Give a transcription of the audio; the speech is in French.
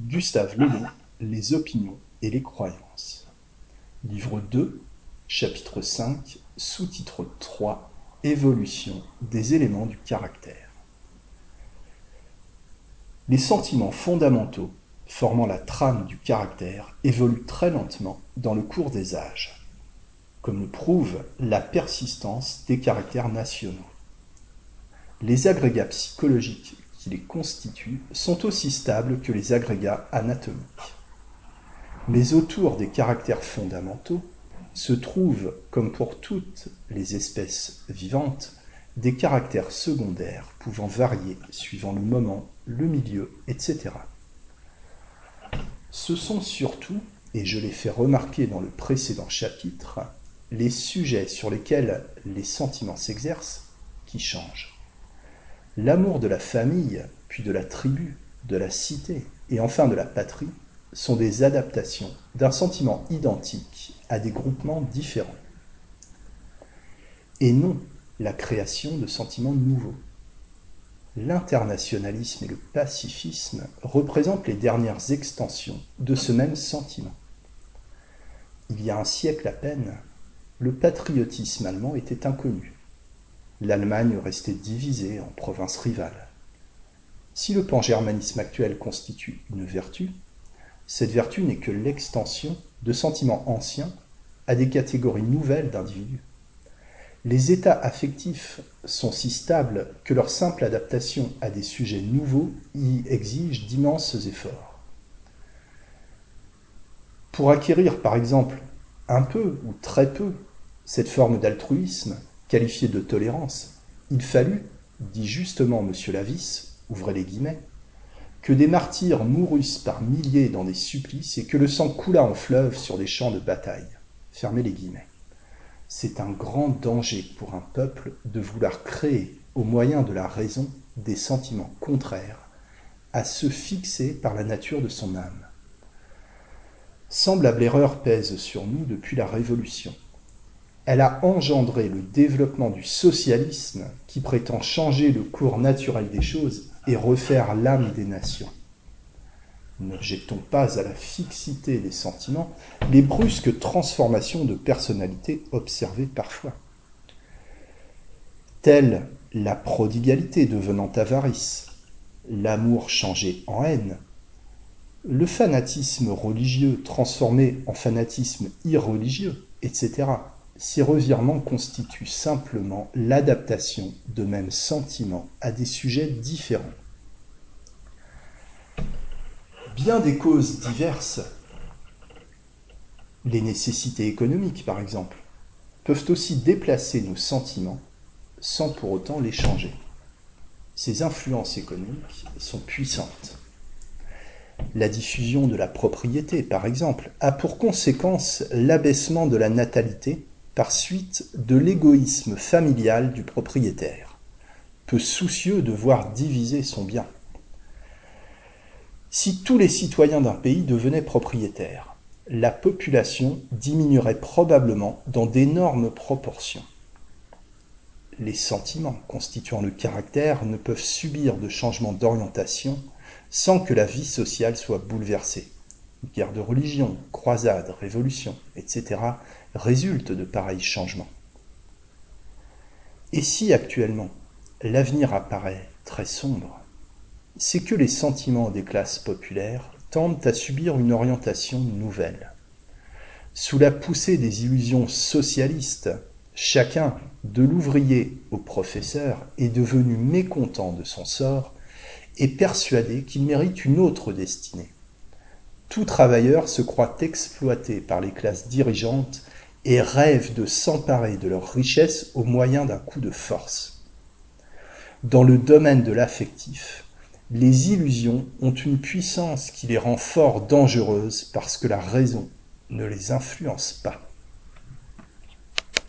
Gustave Le Bon, Les opinions et les croyances. Livre 2, chapitre 5, sous-titre 3, Évolution des éléments du caractère. Les sentiments fondamentaux formant la trame du caractère évoluent très lentement dans le cours des âges, comme le prouve la persistance des caractères nationaux. Les agrégats psychologiques qui les constituent sont aussi stables que les agrégats anatomiques. Mais autour des caractères fondamentaux se trouvent, comme pour toutes les espèces vivantes, des caractères secondaires pouvant varier suivant le moment, le milieu, etc. Ce sont surtout, et je l'ai fait remarquer dans le précédent chapitre, les sujets sur lesquels les sentiments s'exercent qui changent. L'amour de la famille, puis de la tribu, de la cité, et enfin de la patrie, sont des adaptations d'un sentiment identique à des groupements différents, et non la création de sentiments nouveaux. L'internationalisme et le pacifisme représentent les dernières extensions de ce même sentiment. Il y a un siècle à peine, le patriotisme allemand était inconnu l'Allemagne restait divisée en provinces rivales. Si le pangermanisme actuel constitue une vertu, cette vertu n'est que l'extension de sentiments anciens à des catégories nouvelles d'individus. Les états affectifs sont si stables que leur simple adaptation à des sujets nouveaux y exige d'immenses efforts. Pour acquérir par exemple un peu ou très peu cette forme d'altruisme, qualifié de tolérance, il fallut, dit justement M. Lavis, ouvrez les guillemets, que des martyrs mourussent par milliers dans des supplices et que le sang coulât en fleuve sur des champs de bataille. Fermez les guillemets. C'est un grand danger pour un peuple de vouloir créer, au moyen de la raison, des sentiments contraires à ceux fixés par la nature de son âme. Semblable erreur pèse sur nous depuis la Révolution elle a engendré le développement du socialisme qui prétend changer le cours naturel des choses et refaire l'âme des nations. N'objectons pas à la fixité des sentiments les brusques transformations de personnalité observées parfois. Telle la prodigalité devenant avarice, l'amour changé en haine, le fanatisme religieux transformé en fanatisme irreligieux, etc ces revirements constituent simplement l'adaptation de mêmes sentiments à des sujets différents. Bien des causes diverses, les nécessités économiques par exemple, peuvent aussi déplacer nos sentiments sans pour autant les changer. Ces influences économiques sont puissantes. La diffusion de la propriété, par exemple, a pour conséquence l'abaissement de la natalité par suite de l'égoïsme familial du propriétaire, peu soucieux de voir diviser son bien. Si tous les citoyens d'un pays devenaient propriétaires, la population diminuerait probablement dans d'énormes proportions. Les sentiments constituant le caractère ne peuvent subir de changements d'orientation sans que la vie sociale soit bouleversée. Guerre de religion, croisades, révolutions, etc. résultent de pareils changements. Et si actuellement l'avenir apparaît très sombre, c'est que les sentiments des classes populaires tendent à subir une orientation nouvelle. Sous la poussée des illusions socialistes, chacun, de l'ouvrier au professeur, est devenu mécontent de son sort et persuadé qu'il mérite une autre destinée. Tout travailleur se croit exploité par les classes dirigeantes et rêve de s'emparer de leurs richesses au moyen d'un coup de force. Dans le domaine de l'affectif, les illusions ont une puissance qui les rend fort dangereuses parce que la raison ne les influence pas.